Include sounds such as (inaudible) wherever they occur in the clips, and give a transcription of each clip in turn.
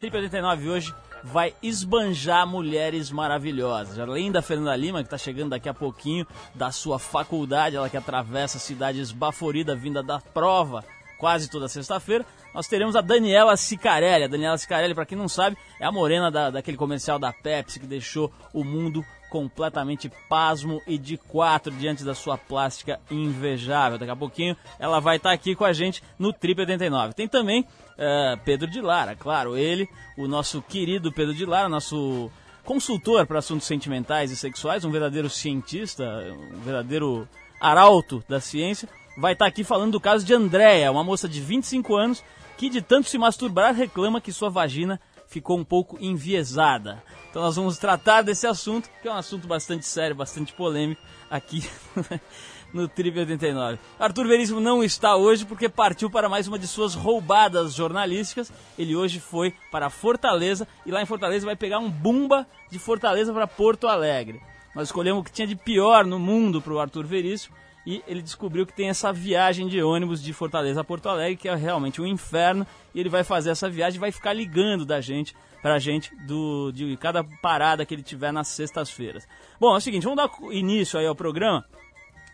Trip 89 hoje vai esbanjar mulheres maravilhosas. Além da Fernanda Lima, que está chegando daqui a pouquinho da sua faculdade, ela que atravessa a cidade esbaforida vinda da prova quase toda sexta-feira, nós teremos a Daniela Sicarelli. A Daniela Sicarelli, para quem não sabe, é a morena da, daquele comercial da Pepsi que deixou o mundo completamente pasmo e de quatro diante da sua plástica invejável. Daqui a pouquinho ela vai estar tá aqui com a gente no Trip 89. Tem também uh, Pedro de Lara, claro, ele, o nosso querido Pedro de Lara, nosso consultor para assuntos sentimentais e sexuais, um verdadeiro cientista, um verdadeiro arauto da ciência, vai estar tá aqui falando do caso de Andréia, uma moça de 25 anos que de tanto se masturbar reclama que sua vagina ficou um pouco enviesada. Então nós vamos tratar desse assunto, que é um assunto bastante sério, bastante polêmico aqui (laughs) no Trip 89. Arthur Veríssimo não está hoje porque partiu para mais uma de suas roubadas jornalísticas. Ele hoje foi para Fortaleza e lá em Fortaleza vai pegar um bumba de Fortaleza para Porto Alegre. Nós escolhemos o que tinha de pior no mundo para o Arthur Veríssimo e ele descobriu que tem essa viagem de ônibus de Fortaleza a Porto Alegre, que é realmente um inferno, e ele vai fazer essa viagem e vai ficar ligando da gente pra gente do, de cada parada que ele tiver nas sextas-feiras. Bom, é o seguinte, vamos dar início aí ao programa.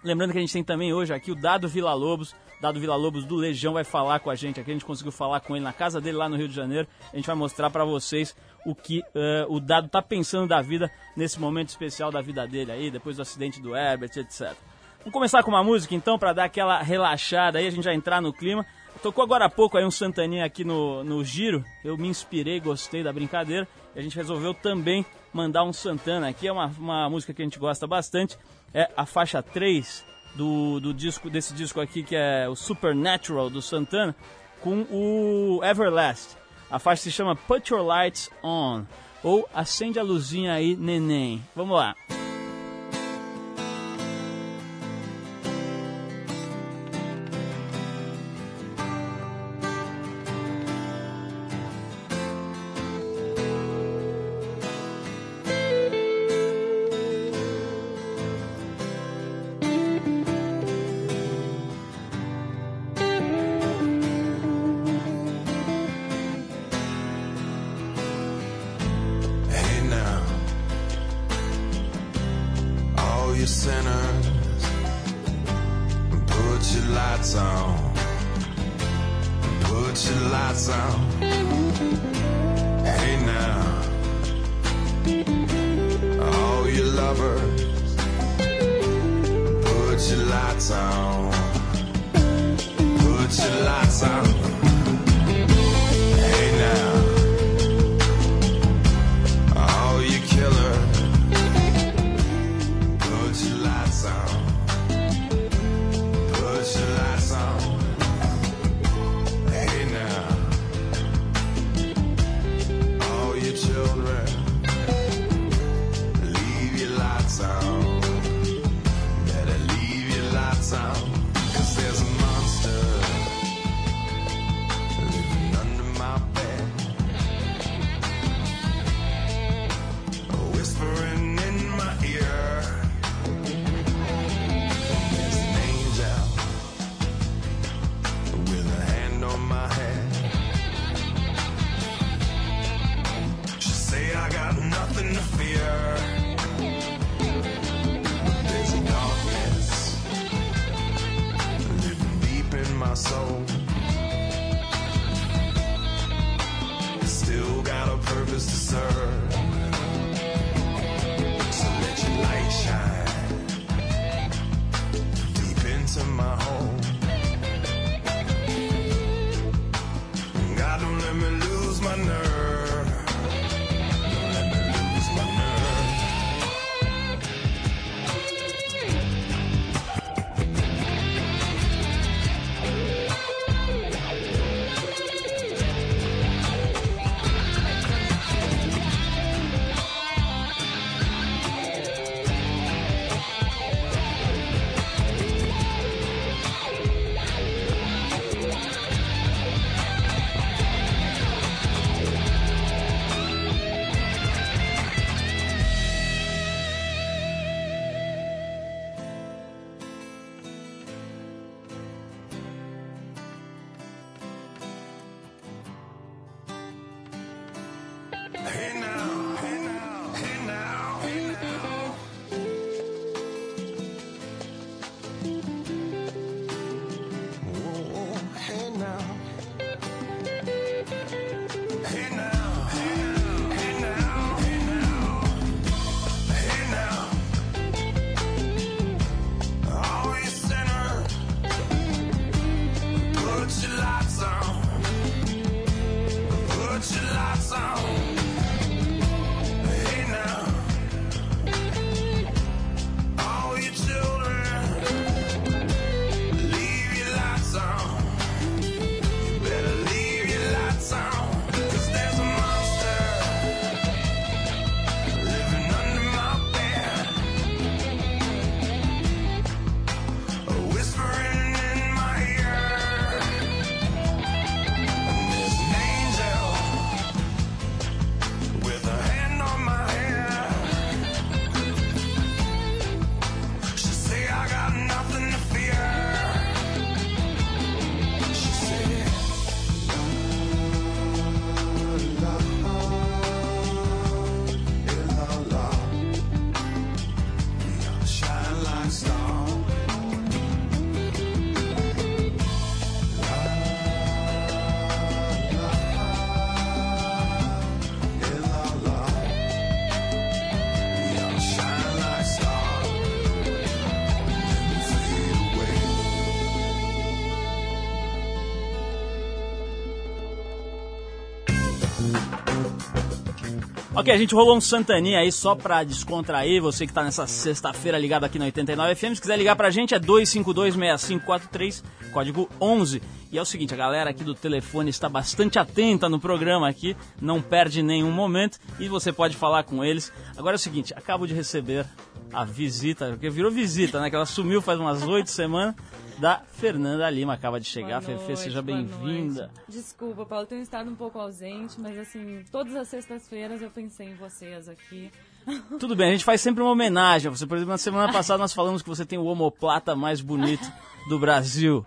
Lembrando que a gente tem também hoje aqui o Dado Vila Lobos, Dado Vila Lobos do Legião vai falar com a gente aqui. A gente conseguiu falar com ele na casa dele lá no Rio de Janeiro. A gente vai mostrar para vocês o que uh, o Dado tá pensando da vida nesse momento especial da vida dele aí, depois do acidente do Herbert, etc. Vamos começar com uma música então para dar aquela relaxada aí, a gente já entrar no clima. Tocou agora há pouco aí um Santaninha aqui no, no Giro. Eu me inspirei, gostei da brincadeira. E a gente resolveu também mandar um Santana aqui. É uma, uma música que a gente gosta bastante. É a faixa 3 do, do disco, desse disco aqui, que é o Supernatural do Santana, com o Everlast. A faixa se chama Put Your Lights On. Ou Acende a Luzinha aí, Neném. Vamos lá. Ok, a gente rolou um Santaninha aí só pra descontrair. Você que tá nessa sexta-feira ligado aqui na 89 FM, se quiser ligar pra gente é 2526543, código 11. E é o seguinte, a galera aqui do telefone está bastante atenta no programa aqui, não perde nenhum momento e você pode falar com eles. Agora é o seguinte, acabo de receber a visita, porque virou visita, né? Que ela sumiu faz umas oito semanas da Fernanda Lima. Acaba de chegar. Boa Fefe, seja bem-vinda. Desculpa, Paulo, tenho estado um pouco ausente, mas assim, todas as sextas-feiras eu pensei em vocês aqui. Tudo bem, a gente faz sempre uma homenagem. Você, por exemplo, na semana passada nós falamos que você tem o homoplata mais bonito do Brasil.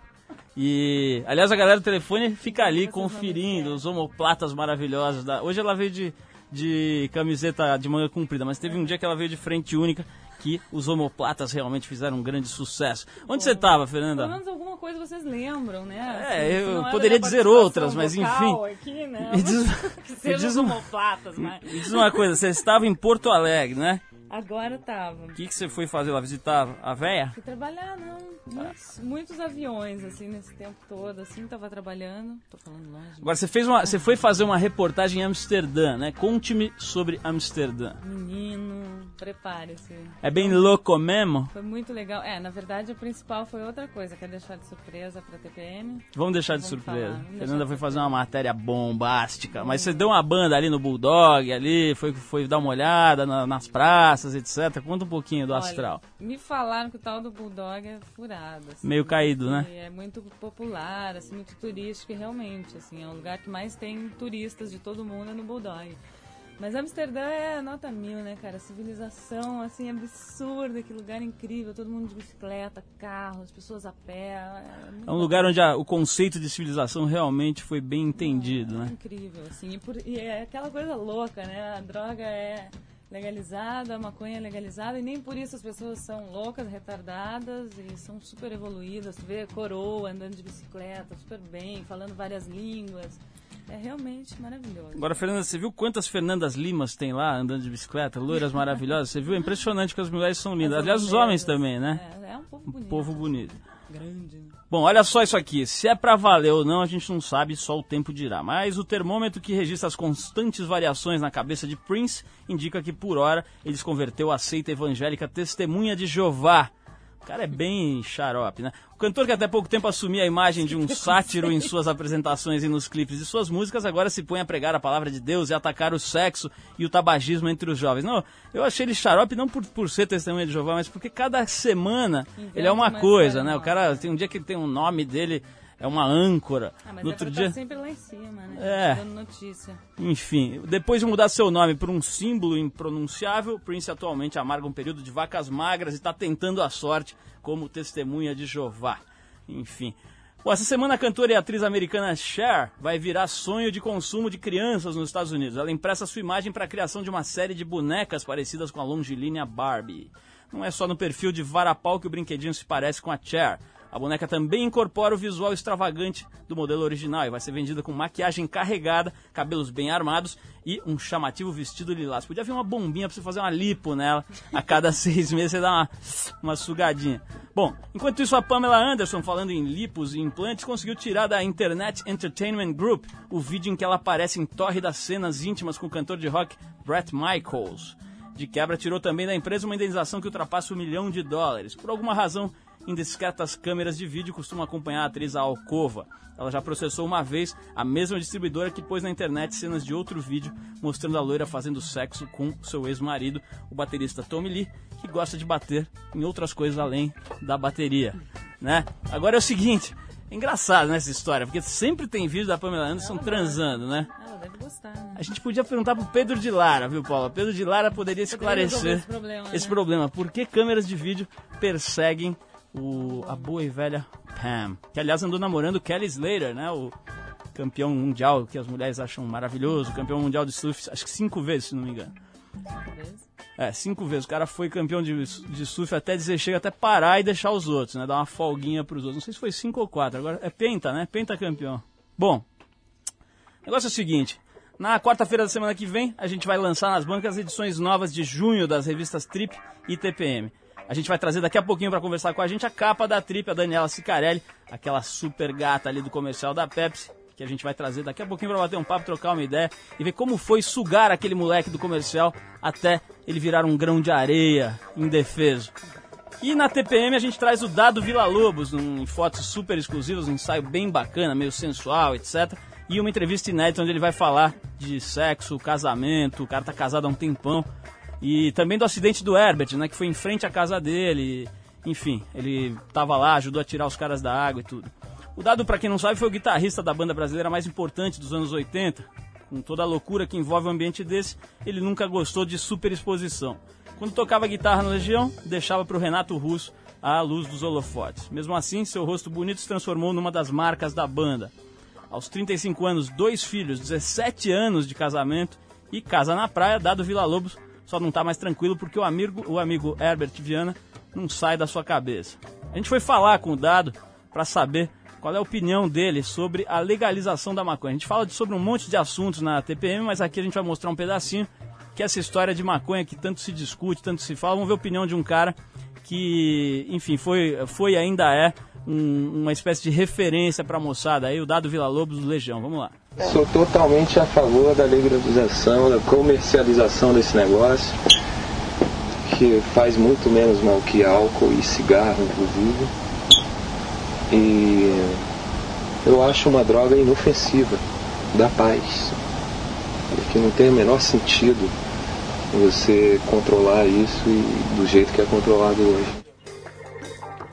E, aliás, a galera do telefone fica ali conferindo os homoplatas maravilhosos. Da... Hoje ela veio de, de camiseta de manga comprida, mas teve um dia que ela veio de frente única que os homoplatas realmente fizeram um grande sucesso. Onde você estava, Fernanda? Pelo menos alguma coisa vocês lembram, né? É, assim, eu poderia dizer outras, mas enfim. Aqui, né? Me diz, (laughs) que me diz homoplatas, mas... me diz uma coisa, você estava em Porto Alegre, né? Agora tava. O que, que você foi fazer lá? Visitar a véia? Fui trabalhar, não. Muitos, ah. muitos, aviões, assim, nesse tempo todo, assim, tava trabalhando. Tô falando longe. Agora, você, fez uma, você foi fazer uma reportagem em Amsterdã, né? Conte-me sobre Amsterdã. Menino, prepare-se. É bem louco mesmo? Foi muito legal. É, na verdade, o principal foi outra coisa. Quer deixar de surpresa pra TPM? Vamos deixar de Vamos surpresa. Falar, Fernanda foi fazer uma matéria bombástica. Mas você deu uma banda ali no Bulldog, ali, foi, foi dar uma olhada na, nas praças praças, etc. Conta um pouquinho do Olha, astral. Me falaram que o tal do Bulldog é furado. Assim, Meio caído, né? É muito popular, assim, muito turístico e realmente, assim, é o lugar que mais tem turistas de todo mundo é no Bulldog. Mas Amsterdã é nota mil, né, cara? Civilização, assim, absurda, que lugar incrível. Todo mundo de bicicleta, carro, as pessoas a pé. É, é um lugar onde a, o conceito de civilização realmente foi bem entendido, é, né? É incrível, assim. E, por, e é aquela coisa louca, né? A droga é legalizada, a maconha é legalizada, e nem por isso as pessoas são loucas, retardadas e são super evoluídas. Tu vê coroa andando de bicicleta, super bem, falando várias línguas. É realmente maravilhoso. Agora, Fernanda, você viu quantas Fernandas Limas tem lá andando de bicicleta? Loiras maravilhosas. Você viu? É impressionante que as mulheres são lindas. Aliás, os homens também, né? É, é um povo bonito. Um povo bonito. Grande. Né? Bom, olha só isso aqui. Se é para valer ou não, a gente não sabe, só o tempo dirá. Mas o termômetro que registra as constantes variações na cabeça de Prince indica que, por hora, ele se converteu à seita evangélica Testemunha de Jeová. O cara é bem xarope, né? O cantor que até pouco tempo assumia a imagem de um (laughs) sátiro em suas apresentações e nos clipes de suas músicas, agora se põe a pregar a palavra de Deus e atacar o sexo e o tabagismo entre os jovens. Não, eu achei ele xarope não por, por ser testemunha de Jeová, mas porque cada semana ele é uma coisa, né? O cara tem um dia que tem um nome dele é uma âncora. Ah, mas no outro dia tá sempre lá em cima, né? É. Dando notícia. Enfim, depois de mudar seu nome por um símbolo impronunciável, Prince atualmente amarga um período de vacas magras e está tentando a sorte como testemunha de Jeová. Enfim. Bom, essa semana a cantora e atriz americana Cher vai virar sonho de consumo de crianças nos Estados Unidos. Ela empresta sua imagem para a criação de uma série de bonecas parecidas com a longilínea Barbie. Não é só no perfil de varapau que o brinquedinho se parece com a Cher. A boneca também incorpora o visual extravagante do modelo original e vai ser vendida com maquiagem carregada, cabelos bem armados e um chamativo vestido lilás. Podia vir uma bombinha para você fazer uma lipo nela. A cada (laughs) seis meses você dá uma, uma sugadinha. Bom, enquanto isso, a Pamela Anderson, falando em lipos e implantes, conseguiu tirar da Internet Entertainment Group o vídeo em que ela aparece em tórridas cenas íntimas com o cantor de rock Brett Michaels. De quebra, tirou também da empresa uma indenização que ultrapassa um milhão de dólares. Por alguma razão, indiscretas câmeras de vídeo costumam acompanhar a atriz à alcova. Ela já processou uma vez a mesma distribuidora que pôs na internet cenas de outro vídeo mostrando a loira fazendo sexo com seu ex-marido, o baterista Tommy Lee, que gosta de bater em outras coisas além da bateria, né? Agora é o seguinte, é engraçado nessa né, história, porque sempre tem vídeo da Pamela Anderson ela transando, né? Ela deve gostar, né? A gente podia perguntar pro Pedro de Lara, viu, Paula? Pedro de Lara poderia esclarecer esse problema. Esse né? problema. Por que câmeras de vídeo perseguem o, a boa e velha Pam, que aliás andou namorando Kelly Slater, né? O campeão mundial que as mulheres acham maravilhoso, campeão mundial de surf, acho que cinco vezes, se não me engano. Cinco vezes? É, cinco vezes. O cara foi campeão de, de surf até dizer chega, até parar e deixar os outros, né? Dar uma folguinha pros outros. Não sei se foi cinco ou quatro. Agora é penta, né? Penta campeão. Bom, o negócio é o seguinte. Na quarta-feira da semana que vem, a gente vai lançar nas bancas edições novas de junho das revistas Trip e TPM. A gente vai trazer daqui a pouquinho para conversar com a gente a capa da Trip, a Daniela Sicarelli, aquela super gata ali do comercial da Pepsi, que a gente vai trazer daqui a pouquinho para bater um papo, trocar uma ideia e ver como foi sugar aquele moleque do comercial até ele virar um grão de areia indefeso. E na TPM a gente traz o Dado Vila Lobos, em fotos super exclusivas, um ensaio bem bacana, meio sensual, etc. E uma entrevista inédita onde ele vai falar de sexo, casamento, o cara tá casado há um tempão. E também do acidente do Herbert, né? Que foi em frente à casa dele. Enfim, ele tava lá, ajudou a tirar os caras da água e tudo. O Dado, para quem não sabe, foi o guitarrista da banda brasileira mais importante dos anos 80. Com toda a loucura que envolve um ambiente desse, ele nunca gostou de superexposição. Quando tocava guitarra na Legião, deixava para o Renato Russo a luz dos holofotes. Mesmo assim, seu rosto bonito se transformou numa das marcas da banda. Aos 35 anos, dois filhos, 17 anos de casamento e casa na praia, Dado Vila Lobos só não está mais tranquilo porque o amigo, o amigo Herbert Viana não sai da sua cabeça. A gente foi falar com o Dado para saber qual é a opinião dele sobre a legalização da maconha. A gente fala sobre um monte de assuntos na TPM, mas aqui a gente vai mostrar um pedacinho que é essa história de maconha que tanto se discute, tanto se fala. Vamos ver a opinião de um cara que, enfim, foi, foi ainda é um, uma espécie de referência para a moçada. Aí o Dado Vila Lobos do Legião. Vamos lá. Sou totalmente a favor da legalização, da comercialização desse negócio, que faz muito menos mal que álcool e cigarro, inclusive. E eu acho uma droga inofensiva, da paz, porque não tem o menor sentido você controlar isso do jeito que é controlado hoje.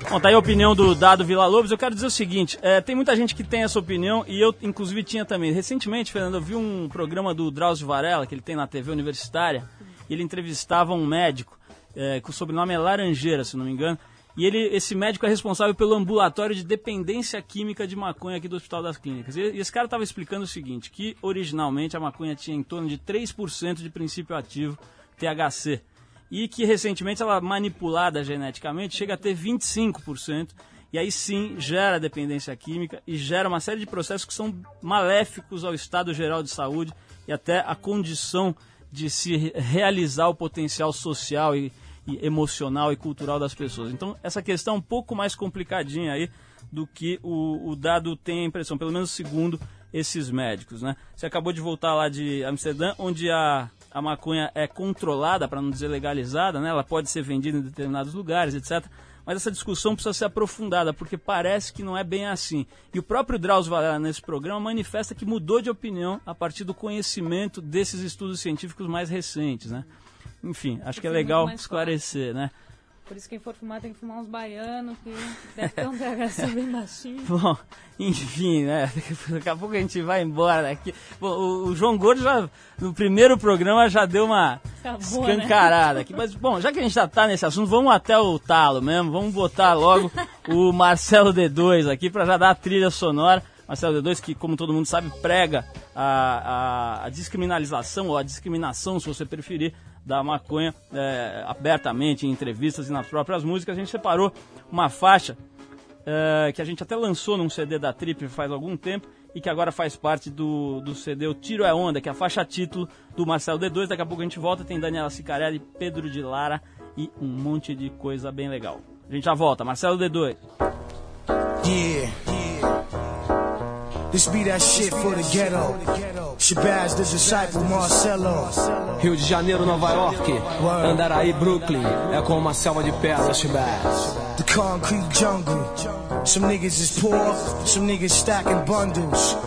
Bom, tá aí a opinião do Dado Vila Lobos. Eu quero dizer o seguinte: é, tem muita gente que tem essa opinião e eu, inclusive, tinha também. Recentemente, Fernando, eu vi um programa do Drauzio Varela, que ele tem na TV universitária, e ele entrevistava um médico, é, que o sobrenome é Laranjeira, se não me engano. E ele, esse médico é responsável pelo ambulatório de dependência química de maconha aqui do Hospital das Clínicas. E, e esse cara estava explicando o seguinte, que originalmente a maconha tinha em torno de 3% de princípio ativo THC e que recentemente ela manipulada geneticamente chega a ter 25%, e aí sim gera dependência química e gera uma série de processos que são maléficos ao estado geral de saúde e até a condição de se realizar o potencial social e, e emocional e cultural das pessoas. Então essa questão é um pouco mais complicadinha aí do que o, o dado tem a impressão, pelo menos segundo esses médicos, né? Você acabou de voltar lá de Amsterdã, onde a a maconha é controlada, para não dizer legalizada, né? ela pode ser vendida em determinados lugares, etc. Mas essa discussão precisa ser aprofundada, porque parece que não é bem assim. E o próprio Drauzio Varela, nesse programa, manifesta que mudou de opinião a partir do conhecimento desses estudos científicos mais recentes. Né? Enfim, acho que é legal esclarecer, né? Por isso quem for fumar tem que fumar uns baianos, que deve ter um (laughs) THC bem baixinho. (laughs) Bom, enfim, né? (laughs) Daqui a pouco a gente vai embora daqui. Bom, o, o João Gordo já, no primeiro programa já deu uma, Acabou, né? escancarada aqui. Mas, bom, já que a gente já tá nesse assunto, vamos até o talo mesmo. Vamos botar logo o Marcelo D2 aqui para já dar a trilha sonora. Marcelo D2, que, como todo mundo sabe, prega a, a, a descriminalização ou a discriminação, se você preferir, da maconha é, abertamente em entrevistas e nas próprias músicas. A gente separou uma faixa é, que a gente até lançou num CD da Trip faz algum tempo e que agora faz parte do, do CD O Tiro é Onda, que é a faixa título do Marcelo D2. Daqui a pouco a gente volta, tem Daniela Sicarelli, Pedro de Lara e um monte de coisa bem legal. A gente já volta, Marcelo D2. Yeah. Rio de Janeiro, Nova York, Andaraí, Brooklyn, é como uma selva de pedras, Shabazz. The concrete jungle. Some niggas is poor, some niggas stacking bundles.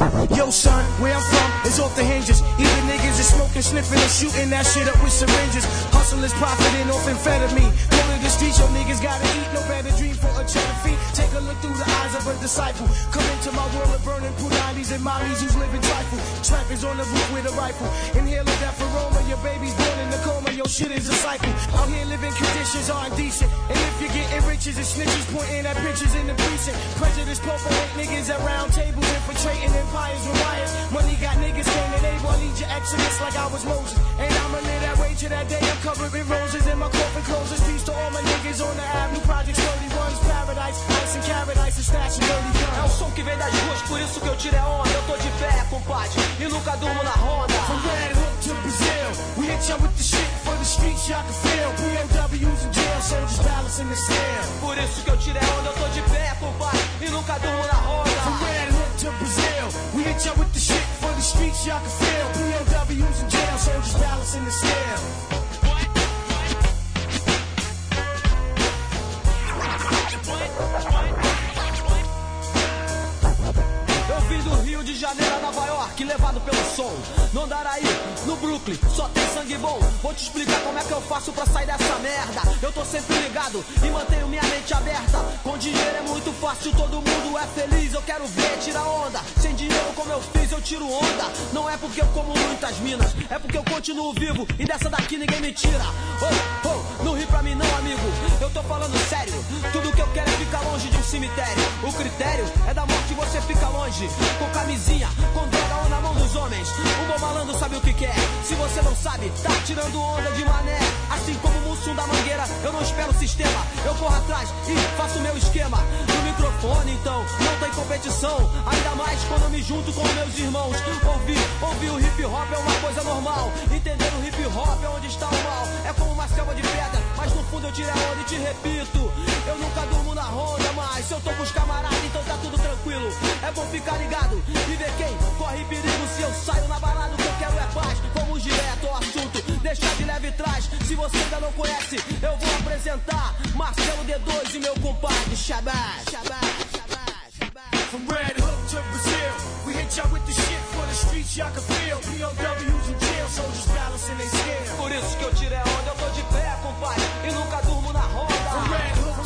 Yo, son, where I'm from is off the hinges. Either niggas is smoking, sniffing, and shooting that shit up with syringes. Hustlers profiting off amphetamine. To the streets, yo niggas gotta eat. No better dream for a cheddar feet. Take a look through the eyes of a disciple. Come into my world of burning punani's and mommies who's living trifle. Trappers on the roof with a rifle. Inhale death aroma. Your baby's born in the coma. Yo, shit is a cycle. Out here living conditions aren't decent. And if you're getting riches and snitches pointing at pictures in the precinct. Prejudice, hate niggas at round tables infiltrating empires with riots. Money got niggas gaining able. I lead your exodus like I was Moses. And I'ma live that way to that day. I'm covered in roses and my coffin closes. Peace to all my niggas on the avenue. Projects 31's paradise. Ice and carrot ice and stash and dirty É o som que vem das ruas, por isso que eu tiro é onda. Eu tô de pé, compadre, e nunca durmo na ronda. From Red Hook to Brazil, we hit ya with the shit for the streets y'all can feel. POWs in jail, soldiers balancing the scale. Por isso que eu tiro é onda, eu tô de pé, compadre, e nunca durmo na ronda. To Brazil, we hit ya with the shit for the streets y'all can feel. POWs in jail, soldiers balancing the scale. Levado pelo som. No Andaraí, no Brooklyn, só tem sangue bom. Vou te explicar como é que eu faço pra sair dessa merda. Eu tô sempre ligado e mantenho minha mente aberta. Com dinheiro é muito fácil, todo mundo é feliz. Eu quero ver, tirar onda. Sem dinheiro, como eu fiz, eu tiro onda. Não é porque eu como muitas minas, é porque eu continuo vivo e dessa daqui ninguém me tira. Oh, oh, não ri pra mim não, amigo. Eu tô falando sério. Tudo que eu quero é ficar longe de um cemitério. O critério é da morte você fica longe. Com camisinha, com droga ou na mão dos homens. O bom malandro sabe o que quer. Se você não sabe, tá tirando onda de mané. Assim como o Mussum da Mangueira, eu não espero o sistema. Eu corro atrás e faço meu esquema. No microfone, então, não tem competição. Ainda mais quando eu me junto com meus irmãos. Ouvir, ouvir o hip hop é uma coisa normal. Entender o hip hop é onde está o mal. É como uma selva de pedra, mas no fundo eu tiro a onda e te repito. Eu nunca durmo na ronda, mas se eu tô com os camaradas, então tá tudo tranquilo. É bom ficar ligado e ver quem corre perigo se eu saio na balada. O que eu quero é paz. Vamos direto ao assunto, deixa de leve trás. Se você ainda não conhece, eu vou apresentar Marcelo D2 e meu compadre Shabazz. From Red Hook to Brazil, we hit y'all with the shit for the streets y'all can feel. POWs in jail, soldiers balancing their scale. Por isso que eu tiro é onda, eu tô de pé, compadre, e nunca durmo na Hook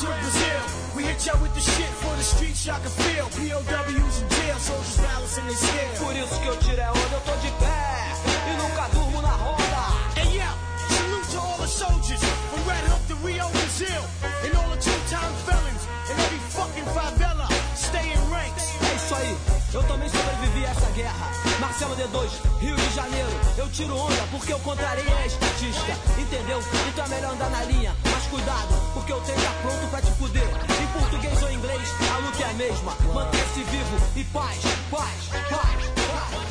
to Brazil, we hit y'all with the shit for the streets y'all can feel. POWs in jail, soldiers balancing their scale. Por isso que eu tiro é onda, eu tô de pé, e nunca durmo na ronda. And yeah, salute to all the soldiers from Red Hook to Rio, Brazil, and all the two-time felons in every fucking favela. Stay in ranks. É isso aí, eu também sobrevivi a essa guerra. Marcelo D2, Rio de Janeiro. Eu tiro onda porque eu contrariei a estatística. Entendeu? Então é melhor andar na linha. Mas cuidado, porque eu tenho já pronto pra te fuder. Em português ou inglês, a luta é a mesma. Manter-se vivo e paz, paz, paz, paz.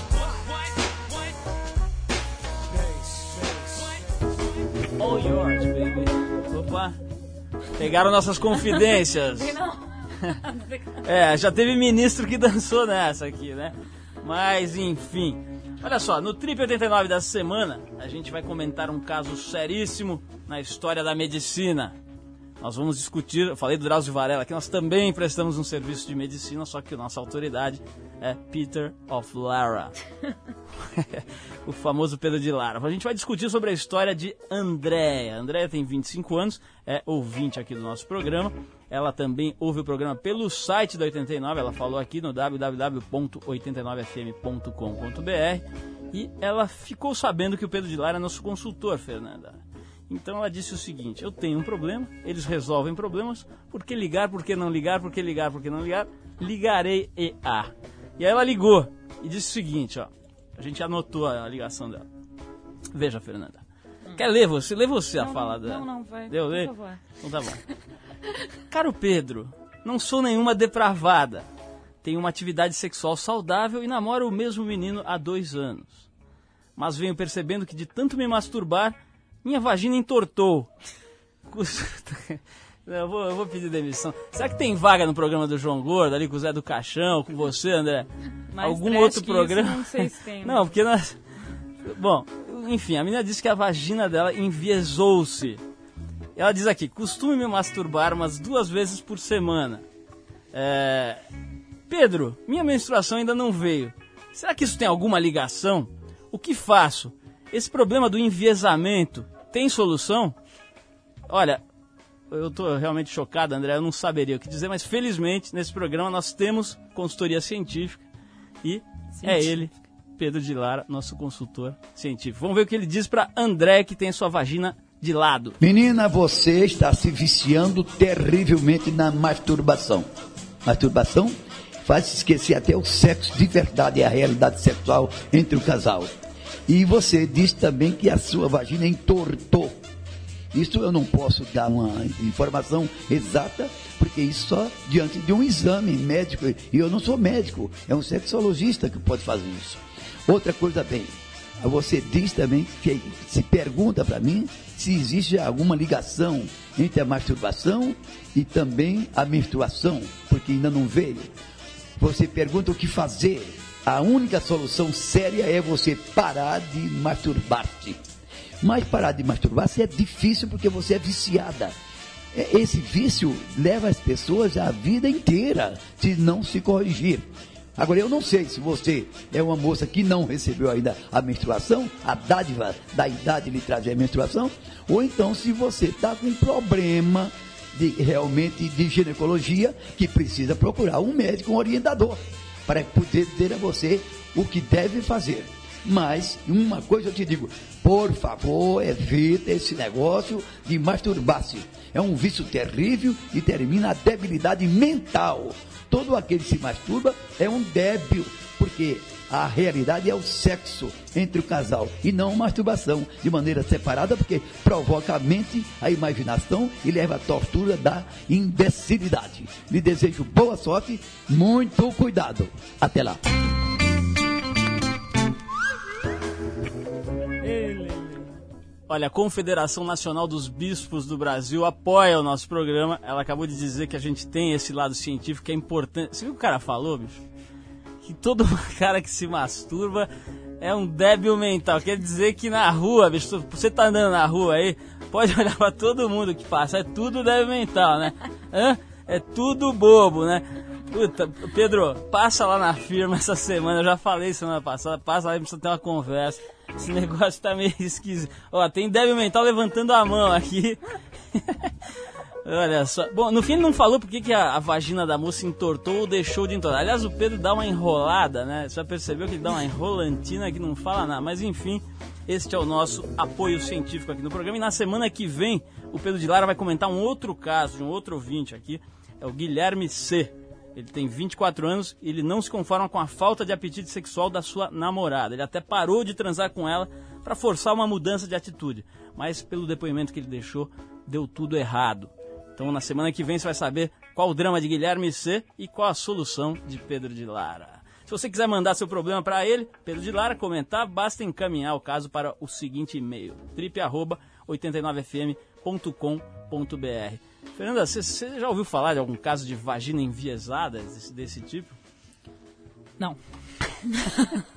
All yours, baby. Opa. Pegaram nossas confidências. É, já teve ministro que dançou nessa aqui, né? Mas enfim. Olha só, no Trip 89 dessa semana, a gente vai comentar um caso seríssimo na história da medicina. Nós vamos discutir, eu falei do Drauzio Varela aqui, nós também prestamos um serviço de medicina, só que nossa autoridade é Peter of Lara. (laughs) o famoso Pedro de Lara. A gente vai discutir sobre a história de Andréia. Andréia tem 25 anos, é ouvinte aqui do nosso programa. Ela também ouve o programa pelo site da 89, ela falou aqui no www.89fm.com.br E ela ficou sabendo que o Pedro de Lara é nosso consultor, Fernanda. Então ela disse o seguinte: eu tenho um problema, eles resolvem problemas, por que ligar, por que não ligar, por que ligar, por que não ligar? Ligarei e a. E aí ela ligou e disse o seguinte, ó. A gente anotou a ligação dela. Veja, Fernanda. Quer ler você? Lê você a Não, fala não, dela. não, não, vai. Deu, lê? Então tá bom. Caro Pedro, não sou nenhuma depravada. Tenho uma atividade sexual saudável e namoro o mesmo menino há dois anos. Mas venho percebendo que de tanto me masturbar, minha vagina entortou. (laughs) (laughs) Eu vou, eu vou pedir demissão. Será que tem vaga no programa do João Gordo, ali com o Zé do Caixão, com você, André? Mais Algum outro que isso, programa? não sei se tem. (laughs) Não, porque nós. Bom, enfim, a menina disse que a vagina dela enviesou-se. Ela diz aqui: costumo me masturbar umas duas vezes por semana. É... Pedro, minha menstruação ainda não veio. Será que isso tem alguma ligação? O que faço? Esse problema do enviesamento tem solução? Olha, eu tô realmente chocado, André, eu não saberia o que dizer, mas felizmente nesse programa nós temos consultoria científica e é Científica. ele, Pedro de Lara, nosso consultor científico. Vamos ver o que ele diz para André que tem sua vagina de lado. Menina, você está se viciando terrivelmente na masturbação. Masturbação faz esquecer até o sexo de verdade e a realidade sexual entre o casal. E você diz também que a sua vagina entortou. Isso eu não posso dar uma informação exata, porque isso só diante de um exame médico. E eu não sou médico, é um sexologista que pode fazer isso. Outra coisa bem, você diz também que se pergunta para mim se existe alguma ligação entre a masturbação e também a menstruação, porque ainda não veio. Você pergunta o que fazer. A única solução séria é você parar de masturbar-se. Mas parar de masturbar-se é difícil porque você é viciada. É, Esse vício leva as pessoas a vida inteira se não se corrigir. Agora, eu não sei se você é uma moça que não recebeu ainda a menstruação, a dádiva da idade lhe trazer a menstruação, ou então se você está com um problema de, realmente de ginecologia que precisa procurar um médico, um orientador, para poder dizer a você o que deve fazer. Mas uma coisa eu te digo, por favor, evita esse negócio de masturbar-se. É um vício terrível e termina a debilidade mental. Todo aquele que se masturba é um débil, porque a realidade é o sexo entre o casal e não masturbação de maneira separada, porque provoca a mente, a imaginação e leva à tortura da imbecilidade. Lhe desejo boa sorte, muito cuidado. Até lá. Olha, a Confederação Nacional dos Bispos do Brasil apoia o nosso programa. Ela acabou de dizer que a gente tem esse lado científico que é importante. Você viu o que o cara falou, bicho? Que todo (laughs) cara que se masturba é um débil mental. Quer dizer que na rua, bicho, você tá andando na rua aí, pode (laughs) olhar pra todo mundo que passa. É tudo débil mental, né? Hã? É tudo bobo, né? Puta, Pedro, passa lá na firma essa semana, eu já falei semana passada, passa lá e precisa ter uma conversa. Esse negócio tá meio esquisito. Ó, tem débil mental levantando a mão aqui. (laughs) Olha só. Bom, no fim não falou porque que a, a vagina da moça entortou ou deixou de entortar. Aliás, o Pedro dá uma enrolada, né? Já percebeu que ele dá uma enrolantina que não fala nada. Mas enfim, este é o nosso apoio científico aqui no programa. E na semana que vem, o Pedro de Lara vai comentar um outro caso de um outro ouvinte aqui. É o Guilherme C. Ele tem 24 anos e ele não se conforma com a falta de apetite sexual da sua namorada. Ele até parou de transar com ela para forçar uma mudança de atitude. Mas pelo depoimento que ele deixou, deu tudo errado. Então na semana que vem você vai saber qual o drama de Guilherme C e qual a solução de Pedro de Lara. Se você quiser mandar seu problema para ele, Pedro de Lara, comentar, basta encaminhar o caso para o seguinte e-mail: trip@89fm.com.br. Fernanda, você- já ouviu falar de algum caso de vagina enviesada desse, desse tipo? Não. (laughs)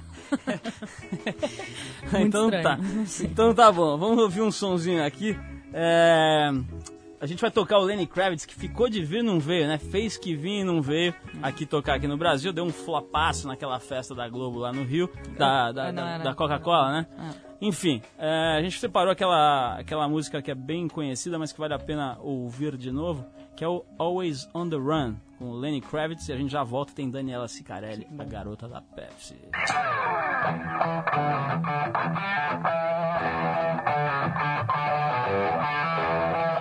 então estranho, tá. não sei. Então tá bom, vamos ouvir um sonzinho aqui. É, A gente vai tocar o Lenny Kravitz, que ficou de vir e não veio, né? Fez que vinha e não veio aqui tocar aqui no Brasil. Deu um flopaço naquela festa da Globo lá no Rio, da, da, Ah, da- da Coca-Cola, né? Enfim, é, a gente separou aquela, aquela música que é bem conhecida, mas que vale a pena ouvir de novo, que é o Always on the Run, com o Lenny Kravitz. E a gente já volta, tem Daniela Sicarelli, a garota da Pepsi. (laughs)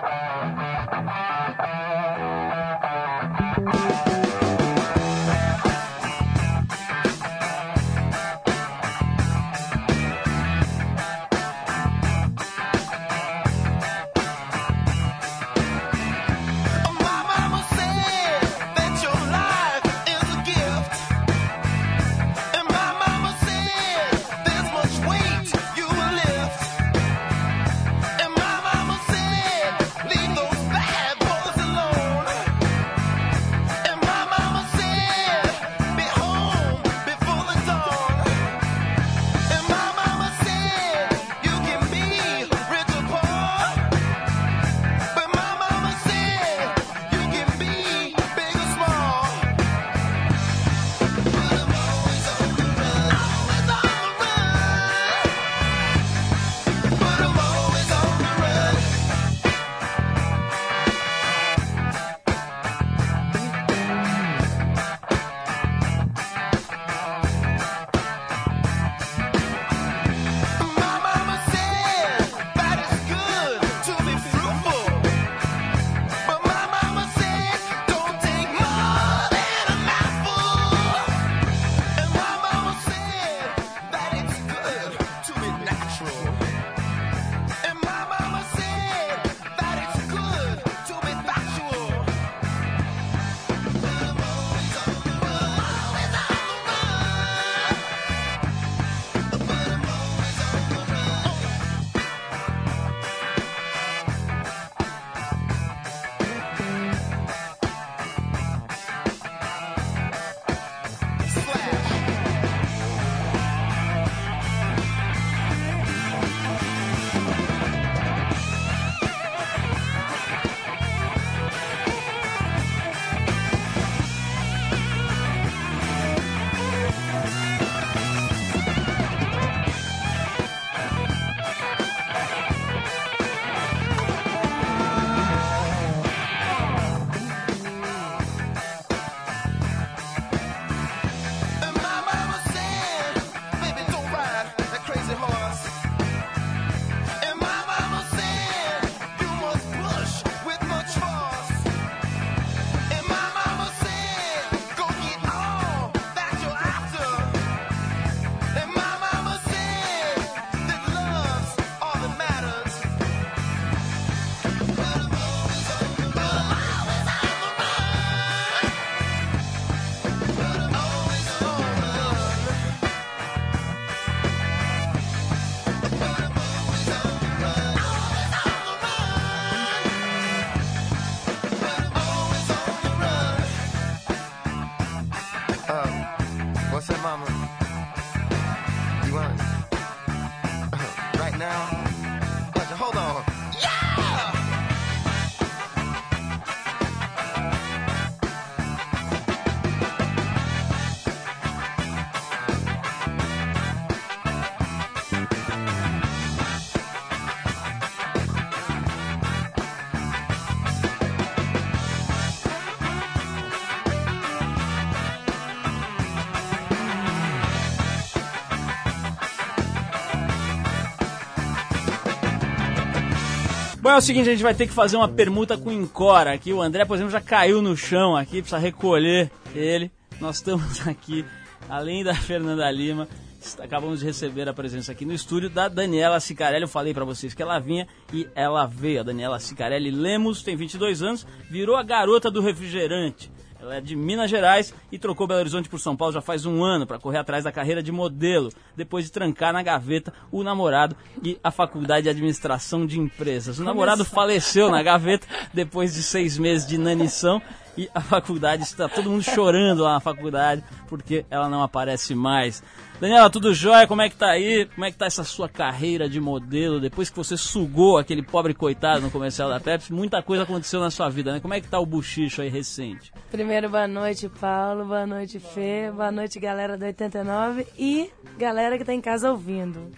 Bom, é o seguinte, a gente vai ter que fazer uma permuta com o Incora aqui. O André, por exemplo, já caiu no chão aqui, precisa recolher ele. Nós estamos (laughs) aqui, além da Fernanda Lima, acabamos de receber a presença aqui no estúdio da Daniela Sicarelli. Eu falei pra vocês que ela vinha e ela veio. A Daniela Sicarelli Lemos tem 22 anos, virou a garota do refrigerante. Ela é de Minas Gerais e trocou Belo Horizonte por São Paulo já faz um ano para correr atrás da carreira de modelo, depois de trancar na gaveta o namorado e a faculdade de administração de empresas. O namorado faleceu na gaveta depois de seis meses de inanição e a faculdade está todo mundo chorando lá na faculdade porque ela não aparece mais. Daniela, tudo jóia? Como é que tá aí? Como é que tá essa sua carreira de modelo? Depois que você sugou aquele pobre coitado no comercial da Pepsi, muita coisa aconteceu na sua vida, né? Como é que tá o buchicho aí recente? Primeiro, boa noite, Paulo. Boa noite, Fê. Boa noite, galera do 89 e galera que tá em casa ouvindo.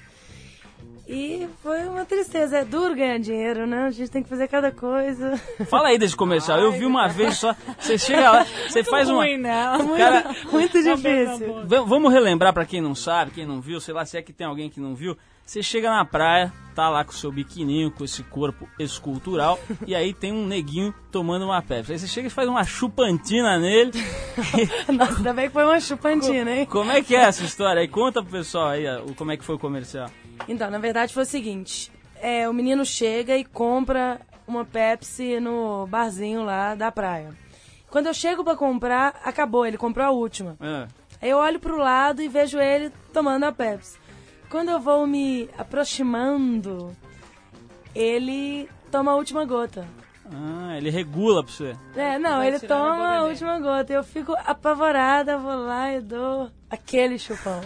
E foi uma tristeza. É duro ganhar dinheiro, né? A gente tem que fazer cada coisa. Fala aí desse comercial. Eu vi uma vez só. Você chega lá, (laughs) você faz uma. Ruim, né? Cara, (laughs) Muito difícil. Vamos relembrar pra quem não sabe, quem não viu, sei lá se é que tem alguém que não viu. Você chega na praia, tá lá com o seu biquininho, com esse corpo escultural, e aí tem um neguinho tomando uma Pepsi. Aí você chega e faz uma chupantina nele. (laughs) Nossa, ainda bem que foi uma chupantina, hein? Como é que é essa história aí? Conta pro pessoal aí como é que foi o comercial. Então, na verdade foi o seguinte: é, o menino chega e compra uma Pepsi no barzinho lá da praia. Quando eu chego pra comprar, acabou, ele comprou a última. É. Aí eu olho pro lado e vejo ele tomando a Pepsi. Quando eu vou me aproximando, ele toma a última gota. Ah, ele regula pra você. É, não, ele toma a última gota. Eu fico apavorada, vou lá e dou aquele chupão.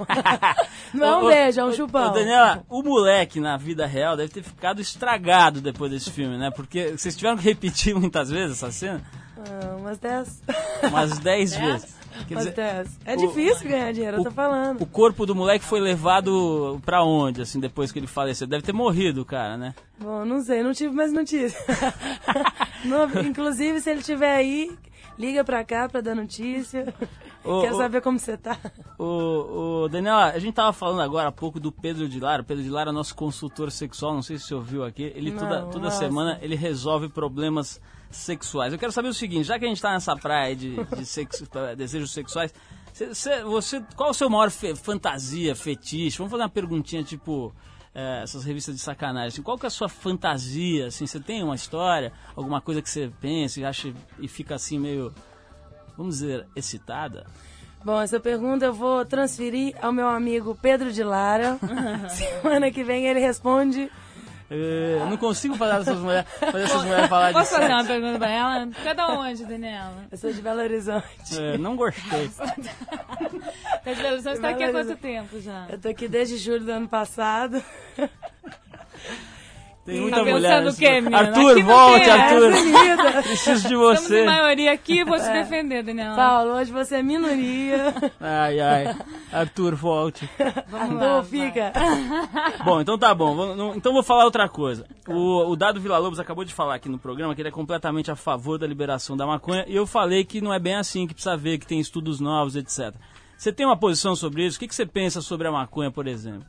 (laughs) Não é um beijo, é um chupão. Ô, Daniela, o moleque na vida real deve ter ficado estragado depois desse filme, né? Porque vocês tiveram que repetir muitas vezes essa cena? Ah, umas 10. Umas 10 vezes. Dizer, 10. É o- difícil ganhar dinheiro, eu tô falando. o corpo do moleque foi levado pra onde, assim, depois que ele faleceu? Deve ter morrido, cara, né? Bom, não sei, não tive mais notícia. (laughs) Não, inclusive, se ele estiver aí, liga pra cá pra dar notícia. Ô, Quero saber como você tá. O, o Daniela, a gente tava falando agora há pouco do Pedro de Lara. O Pedro de Lara é nosso consultor sexual, não sei se você ouviu aqui. Ele toda, Não, toda nossa. semana ele resolve problemas sexuais. Eu quero saber o seguinte, já que a gente tá nessa praia de, de sexo- (laughs) desejos sexuais, cê- cê- você, qual a sua maior fe- fantasia, fetiche? Vamos fazer uma perguntinha tipo é, essas revistas de sacanagem. assim, qual que é a sua fantasia? Assim, você tem uma história, alguma coisa que você pensa e acha e fica assim meio, vamos dizer, excitada? Bom, essa pergunta eu vou transferir ao meu amigo Pedro de Lara. (laughs) Semana que vem ele responde. É, Eu não consigo fazer essas mulheres, fazer essas mulheres falar de Posso fazer uma pergunta pra ela? Cada onde, Daniela? Eu sou de Belo Horizonte. É, não gostei. (laughs) Tá de Belo Horizonte, tá aqui há quanto tempo já? Eu tô aqui desde julho do ano passado. (laughs) Tem Tá muita pensando mulher. o nesse- quê, menina? Arthur, Aqui não volte, tem Arthur. Linda. (laughs) Preciso de Estamos você. em maioria aqui, vou te defender, Daniela. Paulo, hoje você é minoria. (laughs) Ai, ai. Arthur, volte. Vamos Não, lá, fica. (laughs) Bom, então tá bom. Não- Então vou falar outra coisa. O, o Dado Vila Lobos acabou de falar aqui no programa que ele é completamente a favor da liberação da maconha. E eu falei que não é bem assim, que precisa ver, que tem estudos novos, etc. Você tem uma posição sobre isso? O que, que você pensa sobre a maconha, por exemplo?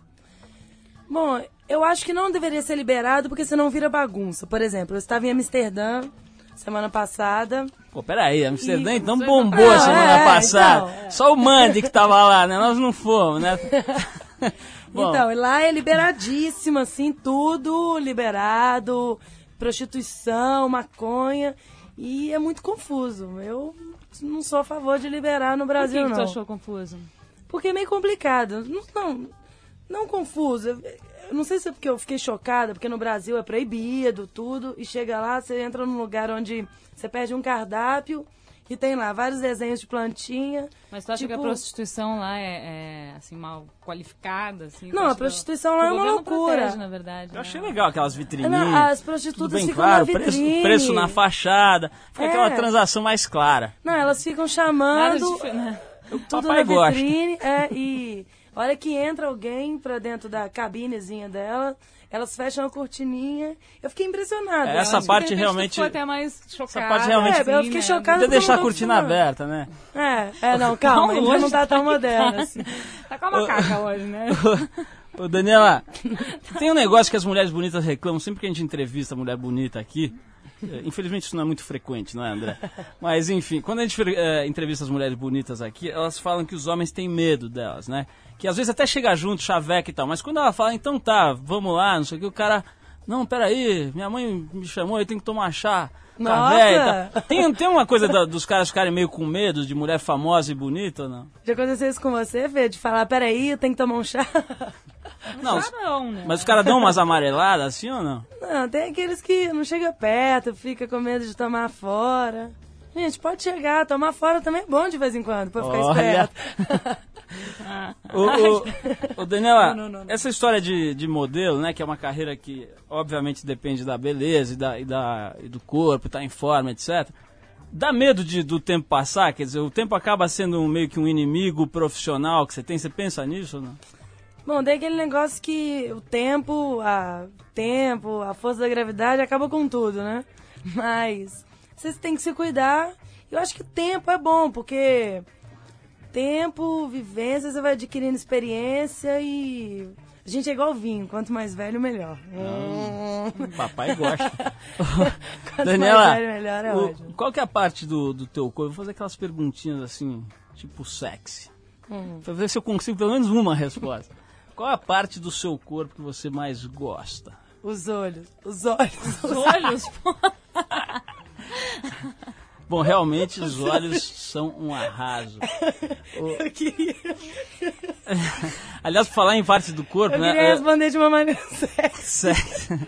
Bom, eu acho que não deveria ser liberado porque senão vira bagunça. Por exemplo, eu estava em Amsterdã semana passada. Pô, peraí, Amsterdã Ih, então bombou a semana É, passada. então, é. Só o Mandy que tava lá, né? Nós não fomos, né? (laughs) Bom, Então, e lá é liberadíssimo, assim, tudo liberado, prostituição, maconha, e é muito confuso. Eu não sou a favor de liberar no Por que, Brasil, que não. tu achou confuso? Porque é meio complicado. Não, não, não confuso. Não sei se é porque eu fiquei chocada, porque no Brasil é proibido, tudo, e chega lá, você entra num lugar onde você perde um cardápio e tem lá vários desenhos de plantinha. Mas tu acha que a Tipo- prostituição lá é, é, assim, mal qualificada? Assim, Não, a prostituição lá é uma loucura. protege, na verdade. eu né? achei legal aquelas vitrininhas. Não, as prostitutas bem ficam claro, na preço, vitrine. preço na fachada. Fica É. aquela transação mais clara. Não, elas ficam Nada chamando de, né? tudo papai na gosta. vitrine. É, e a hora que entra alguém pra dentro da cabinezinha dela, elas fecham a cortininha. Eu fiquei impressionada. É, Essa parte realmente- ficou até mais chocada. parte realmente- É, eu fiquei né? chocada. Podia deixar a cortina aberta, né? É, é, não, (laughs) calma, Não, hoje não tá tá tão moderna tá. assim. (laughs) Tá com a macaca hoje, né? (laughs) Ô, Daniela, tem um negócio que as mulheres bonitas reclamam sempre que a gente entrevista mulher bonita aqui. Eh, Infelizmente isso não é muito frequente, não é, André? Mas enfim, quando a gente eh, entrevista as mulheres bonitas aqui, elas falam que os homens têm medo delas, né? Que às vezes até chega junto, chaveca e tal, mas quando ela fala, então tá, vamos lá, não sei o que, o cara. Não, peraí, minha mãe me chamou, eu tenho que tomar chá. a Nossa! tal. Tem, tem uma coisa da- dos caras ficarem meio com medo de mulher famosa e bonita ou não? Já aconteceu isso com você, Fê? De falar, peraí, eu tenho que tomar um chá? Não, Ah, (laughs) não, né? mas os caras dão umas amareladas assim ou não? Não, tem aqueles que não chega perto, fica com medo de tomar fora. Gente, pode chegar, tomar fora também é bom de vez em quando, pra ficar Olha. esperto. (laughs) Ô, ô, ô, Daniela, essa história de, de modelo, né, que é uma carreira que obviamente depende da beleza e, da, e, da, e do corpo, estar em forma, etc. Dá medo de, do tempo passar? Quer dizer, o tempo acaba sendo um- meio que um inimigo profissional que você tem? Você pensa nisso ou não? Bom, tem aquele negócio que o tempo, a tempo, a força da gravidade acaba com tudo, né? Mas vocês têm que se cuidar. Eu acho que o tempo é bom, porque tempo, vivência, você vai adquirindo experiência e a gente é igual vinho, quanto mais velho, melhor. Hum. (laughs) Papai gosta. (laughs) Quanto Daniela, mais velho, melhor é o- ótimo. qual que é a parte do, do teu corpo? Vou fazer aquelas perguntinhas assim, tipo sexy. Hum. Pra ver se eu consigo pelo menos uma resposta. Qual é a parte do seu corpo que você mais gosta? Os olhos, os olhos. Os olhos, pô. (laughs) (laughs) Bom, realmente os olhos são um arraso. Eu queria, (laughs) Aliás, falar em parte do corpo, eu né? queria é- responder de uma maneira. (laughs) Sexy.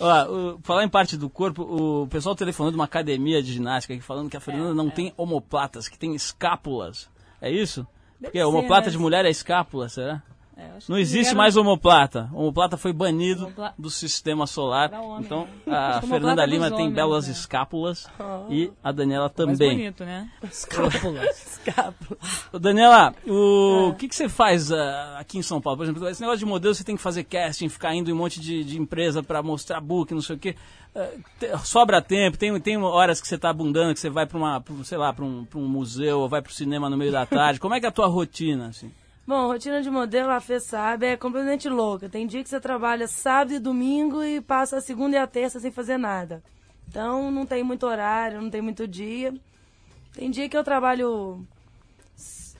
Ó, o- falar em parte do corpo, o pessoal telefonou de uma academia de ginástica aqui falando que a Fernanda não tem omoplatas, que tem escápulas. É isso? Porque ser, omoplata né? de mulher é escápula, será? É, Não existe mais omoplata. Omoplata foi banido Homopla- do sistema solar. Homem, então, né? (laughs) a Fernanda omoplata Lima dos tem homens, belas né? escápulas (laughs) e a Daniela Mais também. bonito, né? (laughs) Escápulas. Escápula. Ô, Daniela, É. o que, que você faz ah, aqui em São Paulo? Por exemplo, esse negócio de modelo, você tem que fazer casting, ficar indo em um monte de, de empresa pra mostrar book, não sei o quê. Ah, te- sobra tempo, tem, tem horas que você tá abundando, que você vai pra uma, pra, sei lá, pra um, pra um museu ou vai pro cinema no meio da tarde. Como é que é a tua rotina, assim? Bom, rotina de modelo, a Fê sabe, é completamente louca. Tem dia que você trabalha sábado e domingo e passa a segunda e a terça sem fazer nada. Então não tem muito horário, não tem muito dia. Tem dia que eu trabalho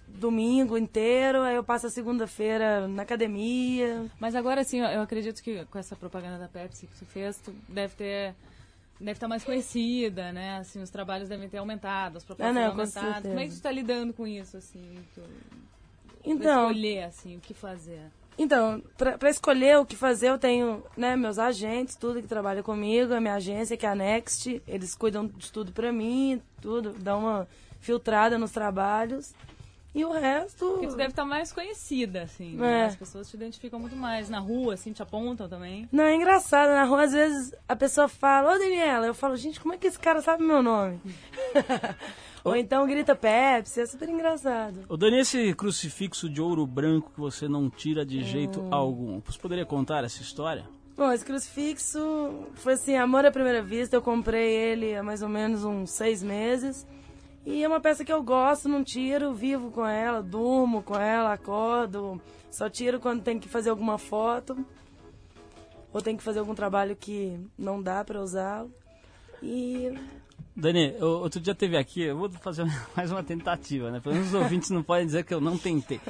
domingo inteiro, aí eu passo a segunda-feira na academia. Mas agora sim, eu acredito que com essa propaganda da Pepsi que você fez, tu deve ter deve estar mais conhecida, né? Assim, os trabalhos devem ter aumentado, as propostas Ah, não, com certeza. Como é que tu tá lidando com isso, assim? Tu, pra Então, escolher, assim, o que fazer. Então, para escolher o que fazer, eu tenho né, meus agentes, tudo que trabalha comigo, a minha agência, que é a Next, eles cuidam de tudo pra mim, tudo, dão uma filtrada nos trabalhos. E o resto. Porque tu deve estar mais conhecida, assim. né? É. As pessoas te identificam muito mais. Na rua, assim, te apontam também. Não, é engraçado, na rua às vezes a pessoa fala, ô Daniela, eu falo, gente, como é que esse cara sabe meu nome? (laughs) Ou então grita Pepsi, é super engraçado. Ô, Dani, esse crucifixo de ouro branco que você não tira de jeito Hum. algum, você poderia contar essa história? Bom, esse crucifixo foi assim, amor à primeira vista. Eu comprei ele há mais ou menos uns seis meses. E é uma peça que eu gosto, não tiro, vivo com ela, durmo com ela, acordo. Só tiro quando tem que fazer alguma foto. Ou tem que fazer algum trabalho que não dá pra usá-lo. E Dani, outro dia teve aqui, eu vou fazer (laughs) mais uma tentativa, né? Pelo menos os ouvintes não podem dizer que eu não tentei.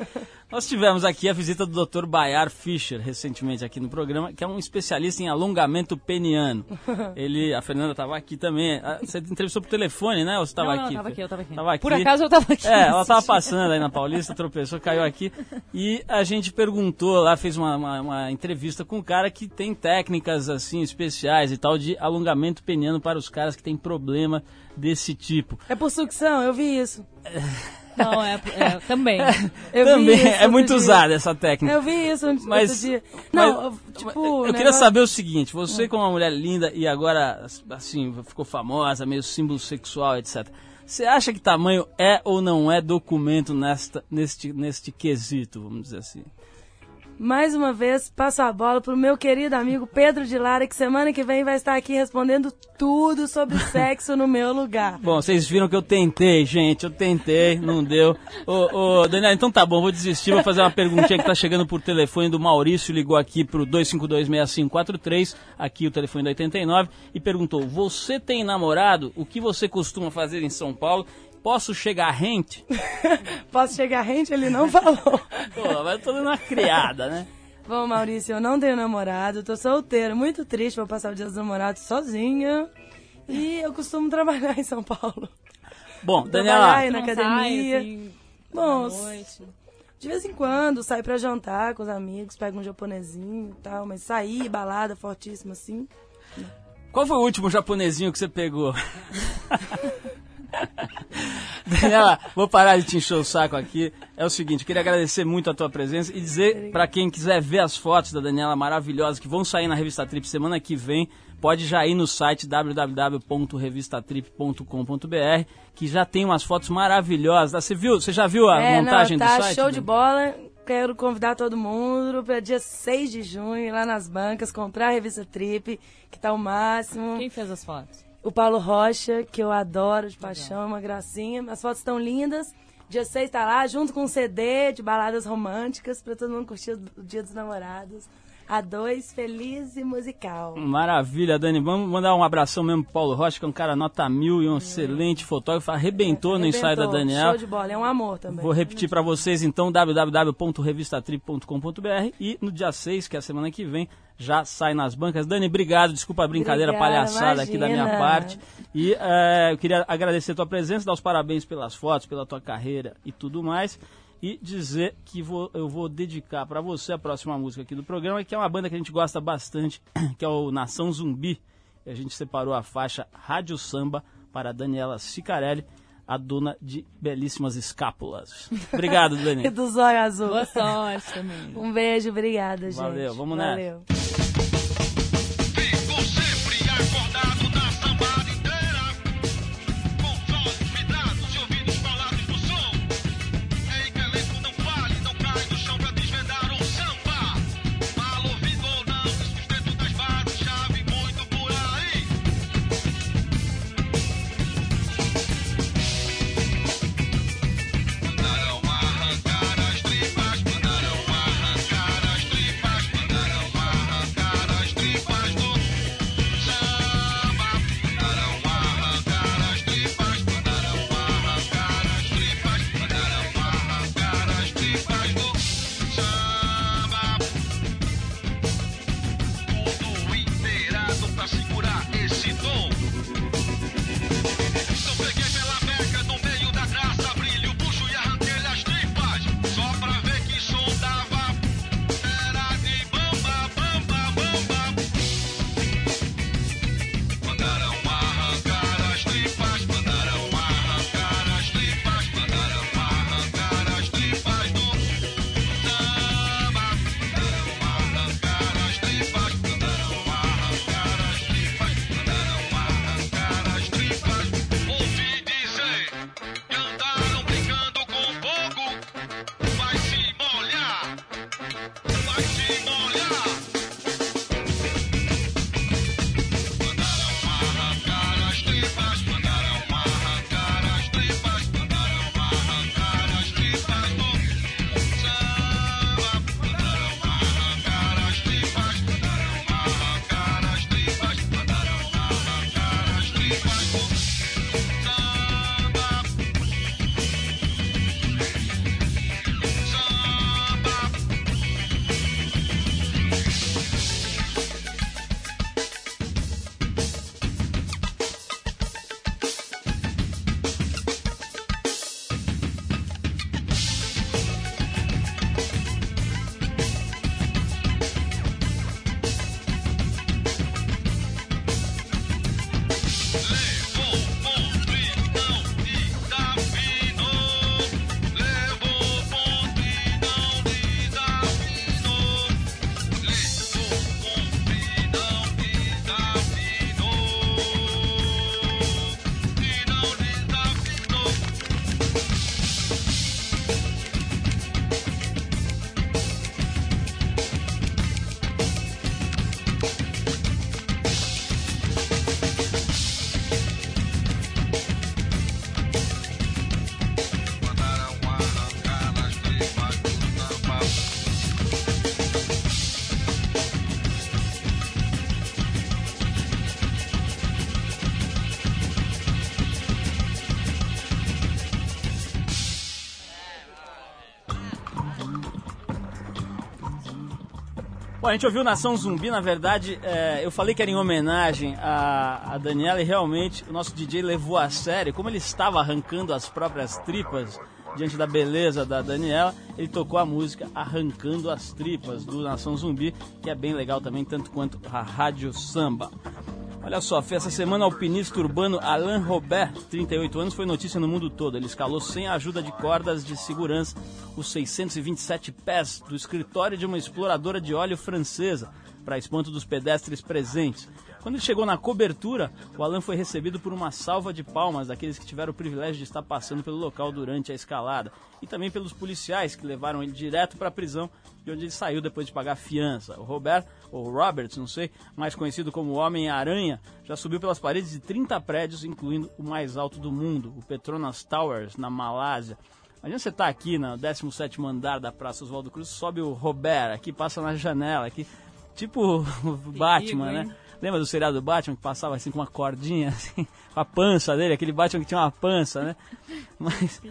Nós tivemos aqui a visita do Dr. Bayar Fischer recentemente aqui no programa, que é um especialista em alongamento peniano. (laughs) Ele, a Fernanda estava aqui também. Ah, Você entrevistou por telefone, né? Ou você estava não, não, aqui? eu tava aqui, eu tava aqui. Tava aqui. Por acaso eu tava aqui. É, ela estava passando aí na Paulista, tropeçou, caiu aqui. E a gente perguntou lá, fez uma, uma, uma entrevista com um cara que tem técnicas assim especiais e tal de alongamento peniano para os caras que têm problema desse tipo. é por sucção, eu vi isso. (laughs) Não, é, é também. (laughs) Eu Também é muito dia. usada essa técnica. Eu vi isso outro Mas, dia. Não, mas tipo. eu o queria negócio- saber o seguinte: você, como uma mulher linda e agora, assim, ficou famosa, meio símbolo sexual, etc. Você acha que tamanho é ou não é documento nesta, neste, neste quesito, vamos dizer assim? Mais uma vez, passo a bola pro meu querido amigo Pedro de Lara, que semana que vem vai estar aqui respondendo tudo sobre (laughs) sexo no meu lugar. Bom, vocês viram que eu tentei, gente, eu tentei, não deu. Ô, ô, Daniel, então tá bom, vou desistir, vou fazer uma perguntinha que tá chegando por telefone do Maurício, ligou aqui pro 2526543, aqui o telefone da 89, e perguntou, você tem namorado? O que você costuma fazer em São Paulo? Posso chegar rente? (laughs) Posso chegar rente? Ele não falou. (laughs) Pô, mas eu tô dando uma criada, né? Bom, Maurício, eu não tenho namorado, tô solteira, muito triste, vou passar o dia dos namorados sozinha. E eu costumo trabalhar em São Paulo. Bom, Trabalhar Daniela, aí na Não sai, academia. assim, Bom. De vez em quando, saio pra jantar com os amigos, pego um japonesinho e tal, mas sair, balada fortíssima assim. qual foi o último japonesinho que você pegou? (laughs) (laughs) Daniela, vou parar de te encher o saco aqui. É o seguinte, queria agradecer muito a tua presença e dizer pra quem quiser ver as fotos da Daniela maravilhosas que vão sair na revista Trip semana que vem, pode já ir no site www.revistatrip.com.br que já tem umas fotos maravilhosas. Você viu? Você já viu a é, montagem não, tá do site? show de Dani? bola. quero convidar todo mundo para dia 6 de junho, ir lá nas bancas, comprar a revista Trip, que tá o máximo. Quem fez as fotos? O Paulo Rocha, que eu adoro de paixão, é uma gracinha. As fotos estão lindas. Dia 6 tá lá, junto com um CD de baladas românticas, para todo mundo curtir o Dia dos Namorados. A dois, feliz e musical. Maravilha, Dani. Vamos mandar um abração mesmo pro Paulo Rocha, que é um cara nota mil e um excelente fotógrafo. Arrebentou no ensaio da. Daniela. Show de bola, é um amor também. Vou repetir para vocês então www.revistatrip.com.br e no dia 6, que é a semana que vem, já sai nas bancas. Dani, obrigado, desculpa a brincadeira Obrigada, palhaçada aqui da minha imagina. parte. E eh, eu queria agradecer a tua presença, dar os parabéns pelas fotos, pela tua carreira e tudo mais. E dizer que vou- eu vou dedicar para você a próxima música aqui do programa, que é uma banda que a gente gosta bastante, (clears throat) que é o Nação Zumbi. E a gente separou a faixa Rádio Samba para a Daniela Sicarelli, a dona de belíssimas escápulas. (laughs) Obrigado, Dani. E do Zóio Azul. Boa sorte (laughs) também. Um beijo, obrigada, gente. Valeu, vamos nessa. Valeu. A gente ouviu Nação Zumbi, na verdade, é, eu falei que era em homenagem a, a Daniela e realmente o nosso DJ levou a sério, como ele estava arrancando as próprias tripas diante da beleza da Daniela, ele tocou a música Arrancando as Tripas do Nação Zumbi, que é bem legal também, tanto quanto a Rádio Samba. Olha só, essa semana o alpinista urbano Alain Robert, 38 anos, foi notícia no mundo todo. Ele escalou sem a ajuda de cordas de segurança os 627 pés do escritório de uma exploradora de óleo francesa, para espanto dos pedestres presentes. Quando ele chegou na cobertura, o Alan foi recebido por uma salva de palmas daqueles que tiveram o privilégio de estar passando pelo local durante a escalada. E também pelos policiais que levaram ele direto para a prisão, de onde ele saiu depois de pagar a fiança. O Robert, ou Roberts, não sei, mais conhecido como Homem-Aranha, já subiu pelas paredes de 30 prédios, incluindo o mais alto do mundo, o Petronas Towers, na Malásia. Imagina você tá aqui no 17º andar da Praça Oswaldo Cruz, sobe o Robert, aqui passa na janela, aqui, tipo (laughs) o Batman, né? Lembra do seriado do Batman que passava assim com uma cordinha, (laughs) assim, com a pança dele, aquele Batman que tinha uma pança, né? Mas,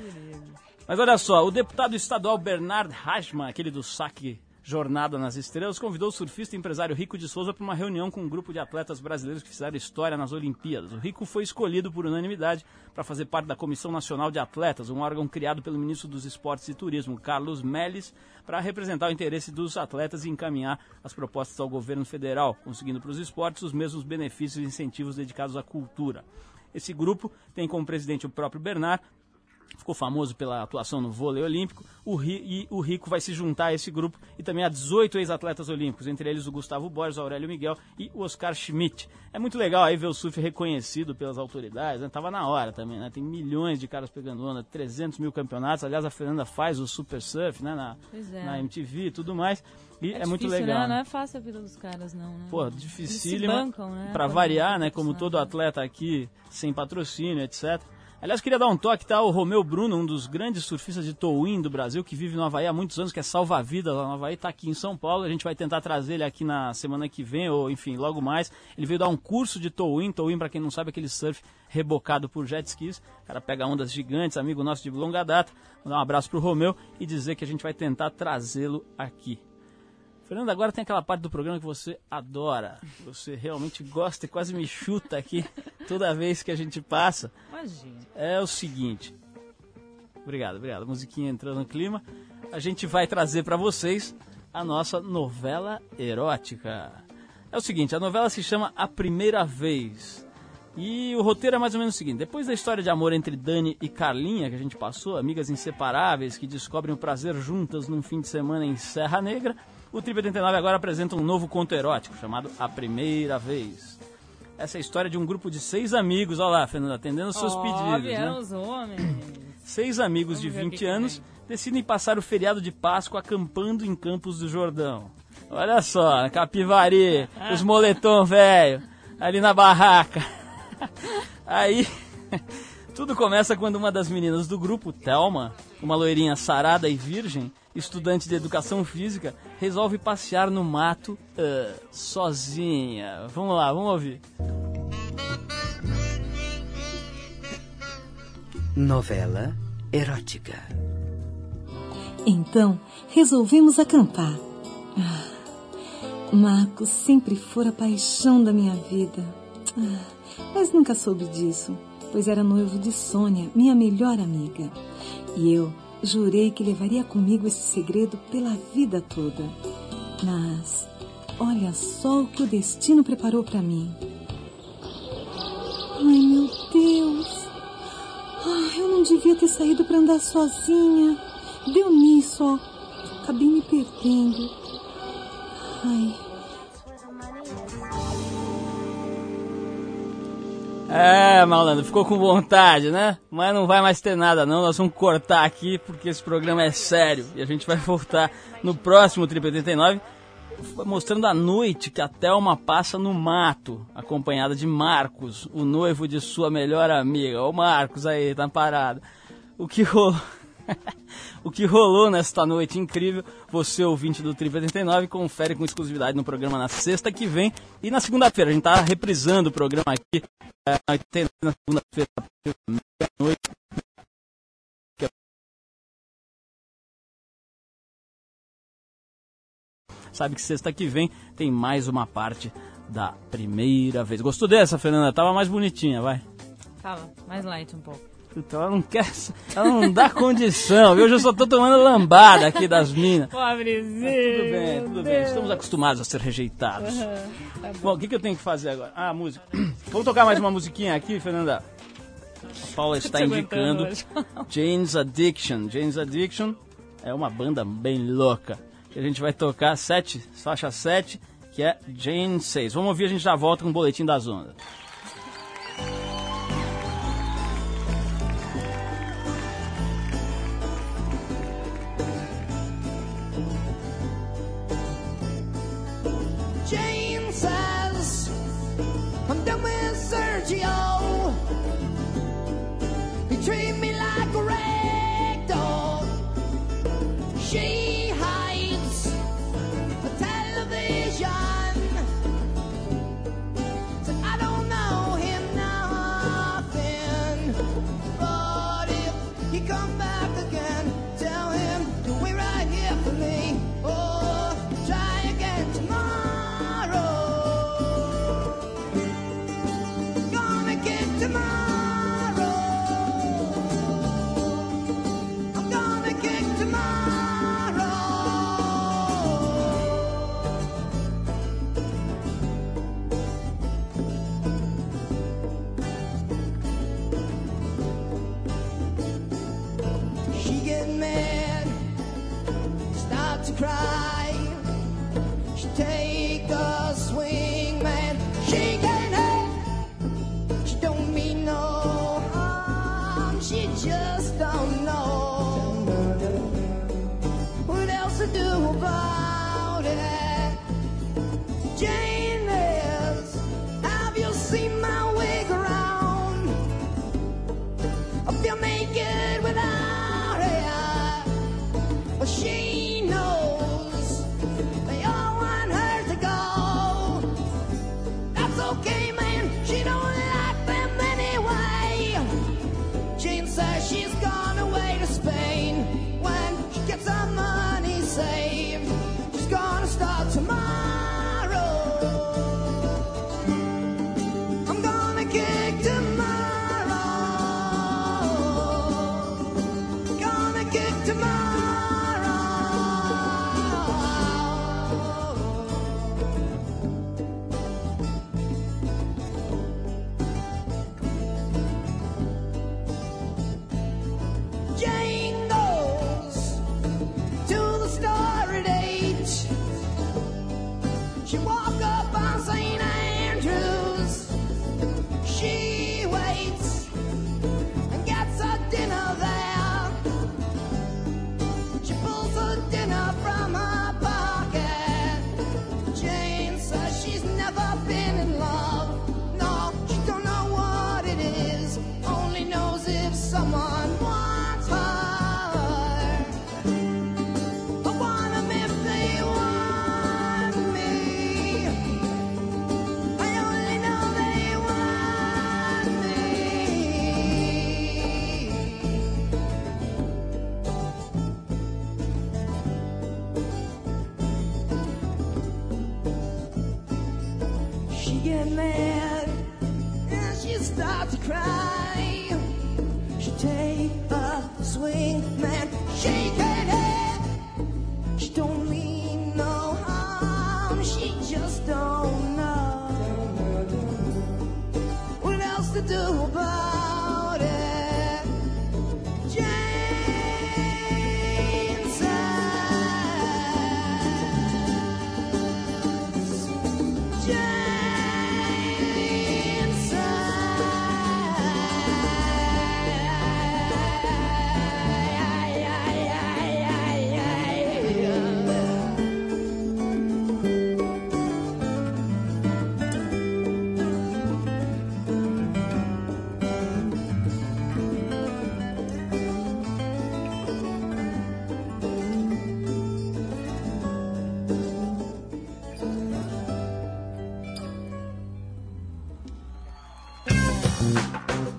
mas olha só, o deputado estadual Bernard Hashman, aquele do saque Jornada nas Estrelas, convidou o surfista empresário Rico de Souza para uma reunião com um grupo de atletas brasileiros que fizeram história nas Olimpíadas. O Rico foi escolhido por unanimidade para fazer parte da Comissão Nacional de Atletas, um órgão criado pelo ministro dos Esportes e Turismo, Carlos Melles, para representar o interesse dos atletas e encaminhar as propostas ao governo federal, conseguindo para os esportes os mesmos benefícios e incentivos dedicados à cultura. Esse grupo tem como presidente o próprio Bernard, ficou famoso pela atuação no vôlei olímpico, o e o Rico vai se juntar a esse grupo e também a 18 ex-atletas olímpicos, entre eles o Gustavo Borges, Aurélio Miguel e o Oscar Schmidt. É muito legal aí ver o surf reconhecido pelas autoridades, né? Tava na hora também, né? Tem milhões de caras pegando onda, 300 mil campeonatos, aliás a Fernanda faz o Super Surf, né? Na, é. na MTV e tudo mais, e é, muito difícil, legal. Né? Não é fácil a vida dos caras, não, né? Pô, Eles se dificílima. bancam, né? Pra variar, né? Como todo atleta aqui, sem patrocínio, etc. Aliás, queria dar um toque, tá? O Romeu Bruno, um dos grandes surfistas de towing do Brasil, que vive no Havaí há muitos anos, que é salva-vidas lá no Havaí, tá aqui em São Paulo. A gente vai tentar trazer ele aqui na semana que vem, ou enfim, logo mais. Ele veio dar um curso de towing. Towing, pra quem não sabe, é aquele surf rebocado por jet skis. O cara pega ondas gigantes, amigo nosso de longa data. Vou dar um abraço pro Romeu e dizer que a gente vai tentar trazê-lo aqui. Fernando, agora tem aquela parte do programa que você adora. Você realmente gosta e quase me chuta aqui toda vez que a gente passa. Imagina. É o seguinte. Obrigado, obrigado. Musiquinha entrando no clima. A gente vai trazer para vocês a nossa novela erótica. É o seguinte, a novela se chama A Primeira Vez. E o roteiro é mais ou menos o seguinte: depois da história de amor entre Dani e Carlinha, que a gente passou, amigas inseparáveis que descobrem o prazer juntas num fim de semana em Serra Negra, o Trip 89 agora apresenta um novo conto erótico chamado A Primeira Vez. Essa é a história de um grupo de seis amigos, olha lá, Fernanda, atendendo os seus Ó, pedidos. vieram Né? os homens. Seis amigos de Vamos o 20 que que anos decidem passar o feriado de Páscoa acampando em Campos do Jordão. Olha só, Capivari, (laughs) os moletom velho, ali na barraca. (laughs) Aí, (laughs) tudo começa quando uma das meninas do grupo, Thelma, uma loirinha sarada e virgem, estudante de educação física, resolve passear no mato ah, sozinha. Vamos lá, vamos ouvir. Novela erótica. Então, resolvemos acampar. Ah, Marcos sempre fora a paixão da minha vida. Ah, mas nunca soube disso, pois era noivo de Sônia, minha melhor amiga. E eu jurei que levaria comigo esse segredo pela vida toda. Mas olha só o que o destino preparou para mim. Ai, meu Deus! Ah, eu não devia ter saído para andar sozinha. Deu nisso, ó. Acabei me perdendo. Ai. É, malandro, ficou com vontade, né? Mas não vai mais ter nada, não. Nós vamos cortar aqui porque esse programa é sério. E a gente vai voltar no próximo Trip 89 mostrando a noite que a Thelma passa no mato, acompanhada de Marcos, o noivo de sua melhor amiga. Ô Marcos aí, tá parado. O que rolou? (laughs) o que rolou nesta noite incrível, você ouvinte do Trip 89 confere com exclusividade no programa na sexta que vem e na segunda-feira. A gente tá reprisando o programa aqui é, na 89, na segunda-feira, meia-noite. Sabe que sexta que vem tem mais uma parte da primeira vez. Gostou dessa, Fernanda? Tava mais bonitinha, vai. Tava, mais light um pouco. Então ela não quer. Ela não dá condição, viu? Hoje eu só tô tomando lambada aqui das minas. Pobrezinho. Tudo bem, tudo bem. Estamos acostumados a ser rejeitados. Tá Bom, o que, que eu tenho que fazer agora? Ah, música. (clears throat) Vamos tocar mais uma musiquinha aqui, Fernanda? A Paula está indicando. Jane's Addiction. Jane's Addiction é uma banda bem louca. A gente vai tocar sete, faixa 7 que é Jane 6. Vamos ouvir, a gente já volta com o boletim das ondas. About it. Get mad and she starts to cry. She take a swing, man, shake her head. She don't mean no harm. She just don't know what else to do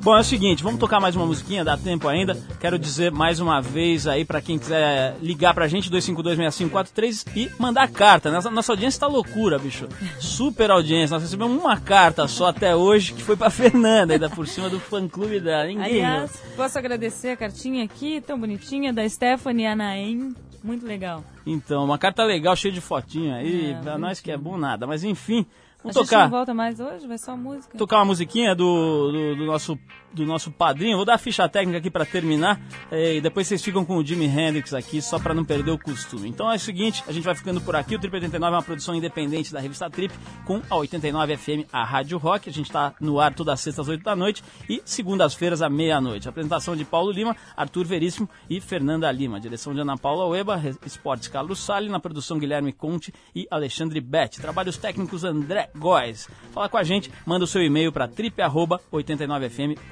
Bom, é o seguinte, vamos tocar mais uma musiquinha, dá tempo ainda. Quero dizer mais uma vez aí pra quem quiser ligar pra gente, 2526543 e mandar carta. Nossa, nossa audiência tá loucura, bicho. Super audiência. Nós recebemos uma carta só até hoje, que foi pra (laughs) Fernanda, ainda por cima do fã-clube dela. Ninguém Aliás, posso agradecer a cartinha aqui, tão bonitinha, da Stephanie Anaem. Muito legal. Então, uma carta legal, cheia de fotinho aí, É, pra nós que é bom nada. Mas enfim, A vamos gente tocar. não volta mais hoje? Vai só música? tocar uma musiquinha do, do, do nosso, do nosso padrinho. Vou dar a ficha técnica aqui pra terminar. eh, e depois vocês ficam com o Jimi Hendrix aqui, só pra não perder o costume. Então é o seguinte, a gente vai ficando por aqui. O Trip 89 é uma produção independente da revista Trip, com a 89 FM, a Rádio Rock. A gente tá no ar toda sexta às 8 da noite e segundas-feiras à meia-noite. Apresentação de Paulo Lima, Arthur Veríssimo e Fernanda Lima. Direção de Ana Paula Ueba, Re- Esportes Carlos Sali, na produção Guilherme Conte e Alexandre Betti. Trabalhos técnicos André Góes. Fala com a gente, manda o seu e-mail para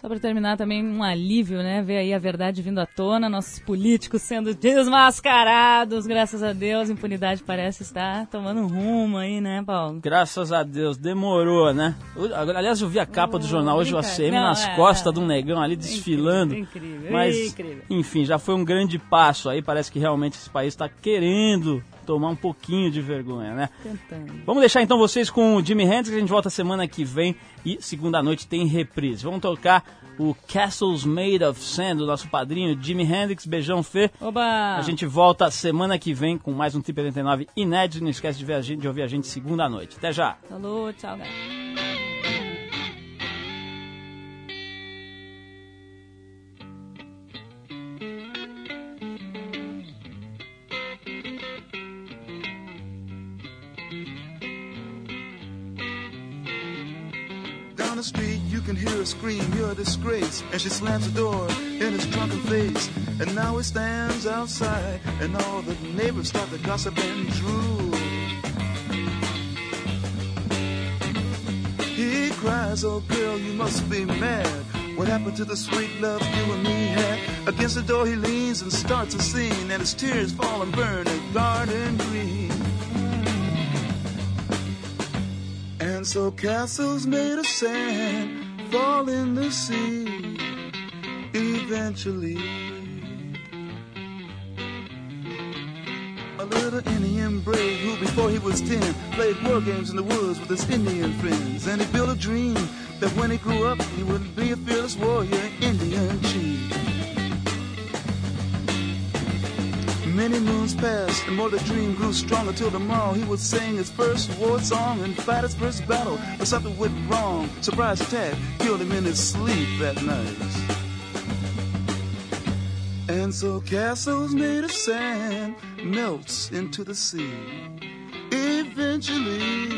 Só pra terminar também um alívio, né? Ver aí a verdade vindo à tona, nossos políticos sendo desmascarados, graças a Deus, a impunidade parece estar tomando um rumo aí, né, Paulo? Graças a Deus, demorou, né? Aliás, eu vi a capa do jornal hoje, o ACM, não, nas é, costas é. de um negão ali desfilando. incrível, Mas, incrível. enfim, já foi um grande passo aí. Parece que realmente esse país está querendo tomar um pouquinho de vergonha, né? Tentando. Vamos deixar então vocês com o Jimi Hendrix, a gente volta semana que vem e segunda noite tem reprise. Vamos tocar o Castles Made of Sand do nosso padrinho Jimi Hendrix. Beijão, Fê. Oba! A gente volta semana que vem com mais um Trip 89 inédito. Não esquece de, ver a gente, de ouvir a gente segunda noite. Até já! Falou, tchau, galera. The street, you can hear her scream, you're a disgrace. And she slams the door in his drunken face. And now he stands outside, and all the neighbors start to gossip and drool. He cries, oh girl, you must be mad. What happened to the sweet love you and me had? Against the door he leans and starts a scene, and his tears fall and burn a garden green. And so castles made of sand fall in the sea eventually. A little Indian brave who, before he was ten, played war games in the woods with his Indian friends. And he built a dream that when he grew up, he would be a fearless warrior, Indian Many moons passed, and more the dream grew stronger till tomorrow he would sing his first war song and fight his first battle. But something went wrong. Surprise attack killed him in his sleep that night. And so castles made of sand melts into the sea. Eventually.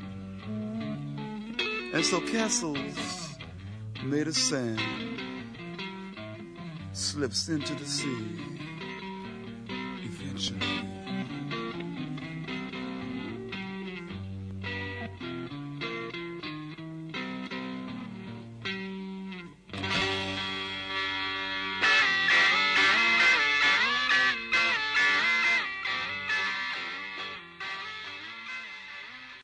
And so castles made of sand slips into the sea eventually.